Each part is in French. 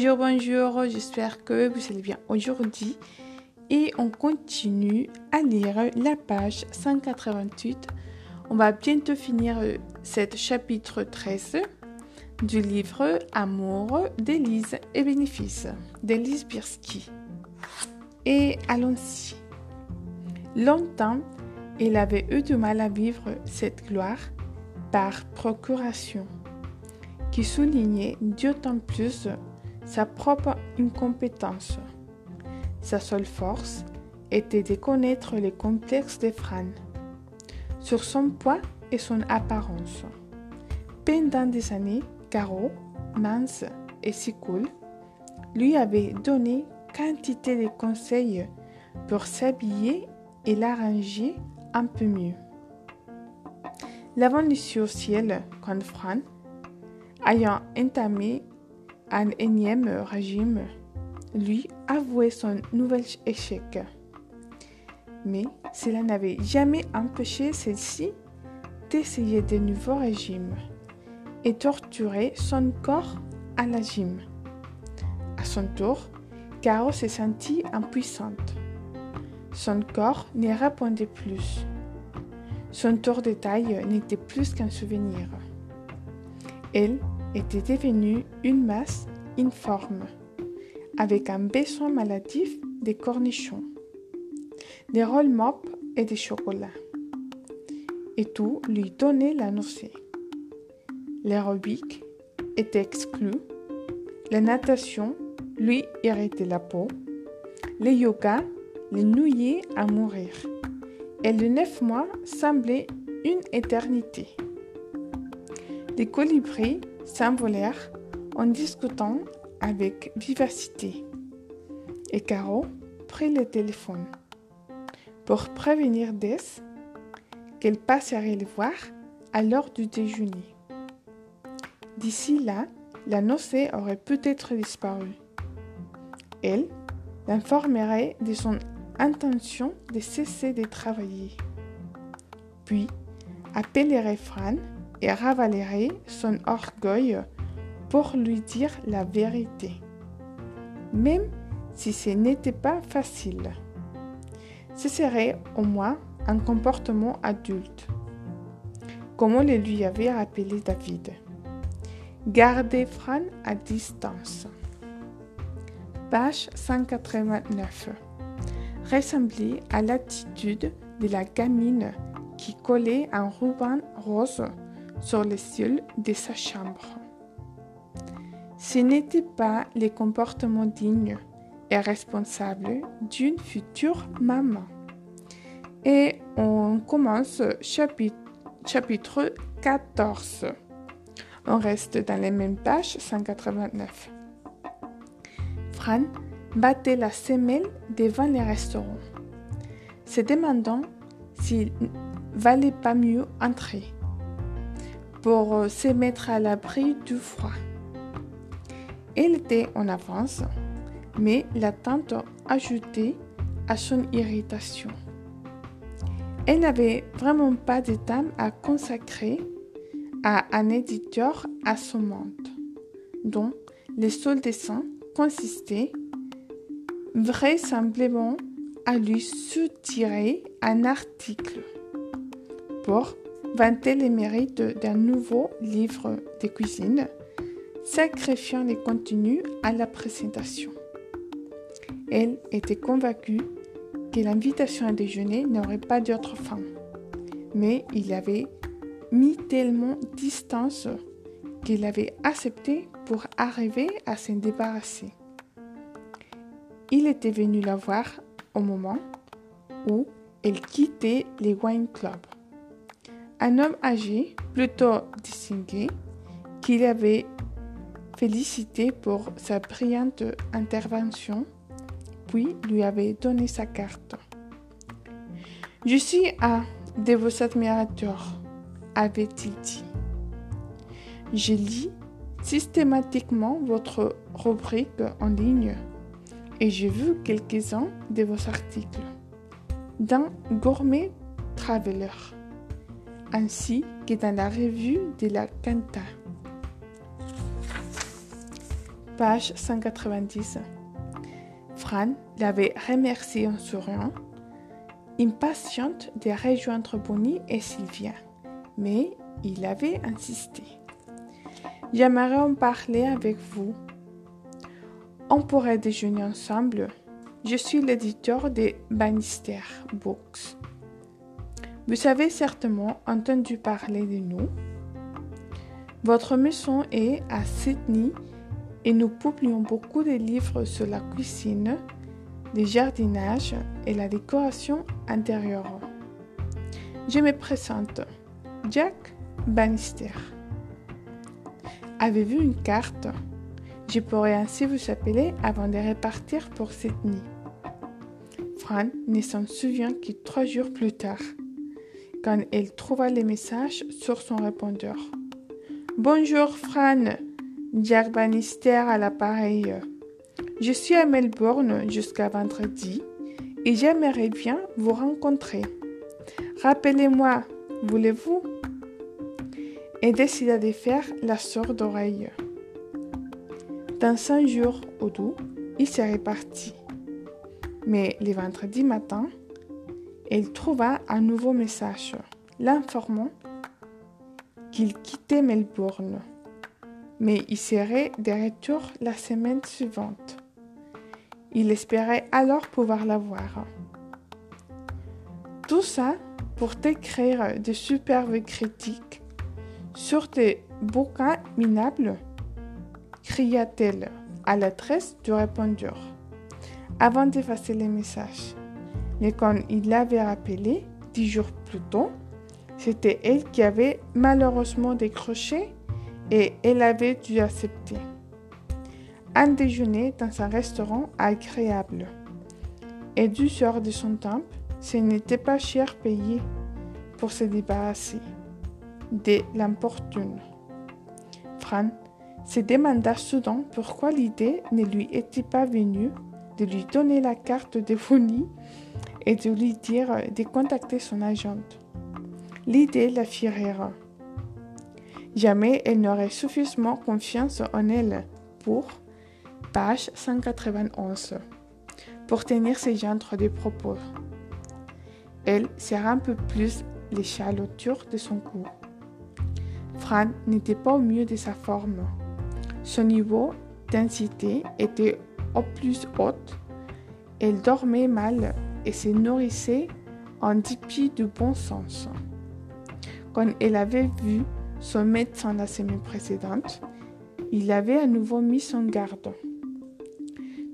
Bonjour, bonjour, j'espère que vous allez bien aujourd'hui. Et on continue à lire la page 188. On va bientôt finir cette chapitre 13 du livre Amour d'Élise et bénéfices d'Élise Birsky. Et allons-y. Longtemps, elle avait eu du mal à vivre cette gloire par procuration, qui soulignait d'autant plus sa propre incompétence. Sa seule force était de connaître les complexes de Fran, sur son poids et son apparence. Pendant des années, Caro, mince et si cool, lui avait donné quantité de conseils pour s'habiller et l'arranger un peu mieux. L'avant au ciel quand Fran, ayant entamé un énième régime, lui avouait son nouvel échec. Mais cela n'avait jamais empêché celle-ci d'essayer de nouveaux régimes et torturer son corps à la gym. À son tour, Caro se sentit impuissante. Son corps ne répondait plus. Son tour de taille n'était plus qu'un souvenir. Elle était devenue une masse informe, avec un besoin maladif des cornichons, des roll mop et des chocolats. Et tout lui donnait la nausée. L'aérobic était exclu, la natation lui irritait la peau, le yoga les nouillait à mourir, et le neuf mois semblait une éternité. Les colibris s'envolèrent en discutant avec vivacité. Et Caro prit le téléphone pour prévenir Des qu'elle passerait le voir à l'heure du déjeuner. D'ici là, la nausée aurait peut-être disparu. Elle l'informerait de son intention de cesser de travailler. Puis appellerait Fran et ravalerait son orgueil pour lui dire la vérité, même si ce n'était pas facile. Ce serait au moins un comportement adulte, comme le lui avait rappelé David. Gardez Fran à distance. Page 189. Ressemblait à l'attitude de la gamine qui collait un ruban rose sur le ciel de sa chambre. Ce n'était pas le comportement digne et responsable d'une future maman. Et on commence chapitre, chapitre 14. On reste dans les mêmes pages 189. Fran battait la semelle devant les restaurants, se demandant s'il valait pas mieux entrer pour euh, se mettre à l'abri du froid. Elle était en avance, mais l'attente ajoutait à son irritation. Elle n'avait vraiment pas de temps à consacrer à un éditeur à son monde, dont le seul dessin consistait vraisemblablement à lui soutirer un article pour vantait les mérites d'un nouveau livre de cuisine, sacrifiant les contenus à la présentation. Elle était convaincue que l'invitation à déjeuner n'aurait pas d'autre fin, mais il avait mis tellement distance qu'il avait accepté pour arriver à s'en débarrasser. Il était venu la voir au moment où elle quittait les wine clubs un homme âgé, plutôt distingué, qu'il avait félicité pour sa brillante intervention, puis lui avait donné sa carte. Je suis un de vos admirateurs, avait-il dit. Je lis systématiquement votre rubrique en ligne et j'ai vu quelques-uns de vos articles dans Gourmet Traveler ainsi que dans la revue de la Canta. Page 190. Fran l'avait remercié en souriant, impatiente de rejoindre Bonnie et Sylvia, mais il avait insisté. J'aimerais en parler avec vous. On pourrait déjeuner ensemble. Je suis l'éditeur de Bannister Books. Vous avez certainement entendu parler de nous. Votre maison est à Sydney et nous publions beaucoup de livres sur la cuisine, le jardinage et la décoration intérieure. Je me présente, Jack Bannister. Avez-vous une carte? Je pourrais ainsi vous appeler avant de repartir pour Sydney. Fran ne s'en souvient que trois jours plus tard quand elle trouva les messages sur son répondeur. Bonjour Fran, Jack Bannister à l'appareil. Je suis à Melbourne jusqu'à vendredi et j'aimerais bien vous rencontrer. Rappelez-moi, voulez-vous Et décida de faire la sorte d'oreille. Dans cinq jours au doux, il serait parti. Mais le vendredi matin, elle trouva un nouveau message l'informant qu'il quittait Melbourne, mais il serait de retour la semaine suivante. Il espérait alors pouvoir la voir. Tout ça pour écrire de superbes critiques sur des bouquins minables, cria-t-elle à l'adresse du répondeur, avant d'effacer les messages. Mais quand il l'avait rappelé dix jours plus tôt, c'était elle qui avait malheureusement décroché et elle avait dû accepter. Un déjeuner dans un restaurant agréable. Et du heures de son temps, ce n'était pas cher payé pour se débarrasser de l'importune. Fran se demanda soudain pourquoi l'idée ne lui était pas venue de lui donner la carte de Fonny et de lui dire de contacter son agente. L'idée la fit rire. Jamais elle n'aurait suffisamment confiance en elle pour, page 191, pour tenir ce genre de propos. Elle serra un peu plus l'échaloture de son cou. Fran n'était pas au mieux de sa forme. Son niveau d'intensité était au plus haut. Elle dormait mal et se nourrissait en dépit du bon sens. Quand elle avait vu son médecin la semaine précédente, il avait à nouveau mis son garde.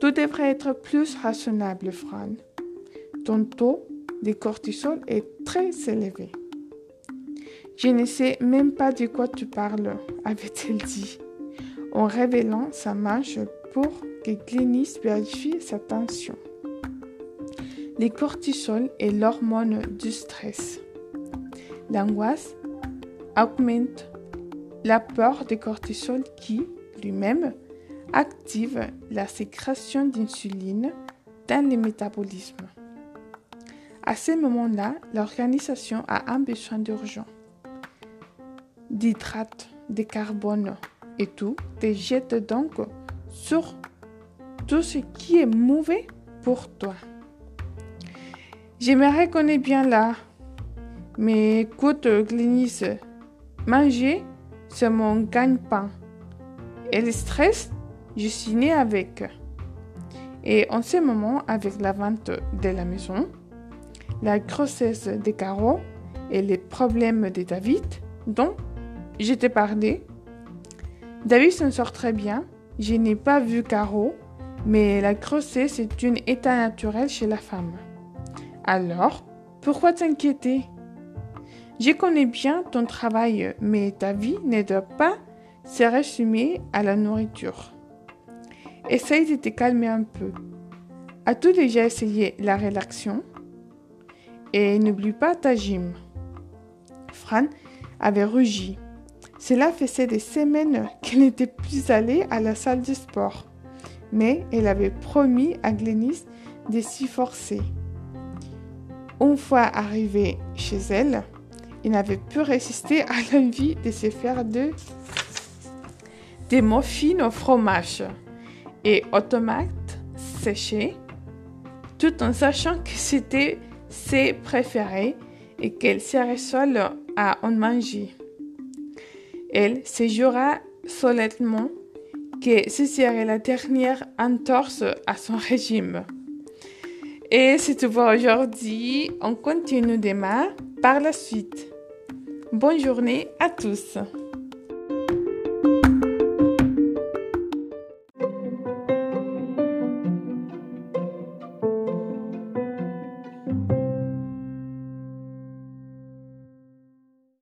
Tout devrait être plus raisonnable, Fran. Ton taux de cortisol est très élevé. Je ne sais même pas de quoi tu parles, avait-elle dit, en révélant sa manche pour que Glennis vérifie sa tension. Le cortisol est l'hormone du stress. L'angoisse augmente la peur de cortisol qui, lui-même, active la sécrétion d'insuline dans le métabolisme. À ce moment-là, l'organisation a un besoin d'urgence d'hydrate de carbone et tout te jette donc sur tout ce qui est mauvais pour toi. Je me reconnais bien là. Mais écoute, Glénis, manger, c'est mon gagne-pain. Et le stress, je suis née avec. Et en ce moment, avec la vente de la maison, la grossesse de Caro et les problèmes de David, dont je t'ai parlé, David s'en sort très bien. Je n'ai pas vu Caro, mais la grossesse est un état naturel chez la femme. Alors, pourquoi t'inquiéter? Je connais bien ton travail, mais ta vie ne doit pas s'est résumé à la nourriture. Essaye de te calmer un peu. As-tu déjà essayé la relaxation? Et n'oublie pas ta gym. Fran avait rugi. Cela faisait des semaines qu'elle n'était plus allée à la salle de sport. Mais elle avait promis à Glénis de s'y forcer. Une fois arrivée chez elle, il n'avait pu résister à l'envie de se faire de, des muffins au fromage et aux tomates séchées, tout en sachant que c'était ses préférés et qu'elle serait seule à en manger. Elle se jura solennellement que ce serait la dernière entorse à son régime. Et c'est tout aujourd'hui. On continue demain par la suite. Bonne journée à tous.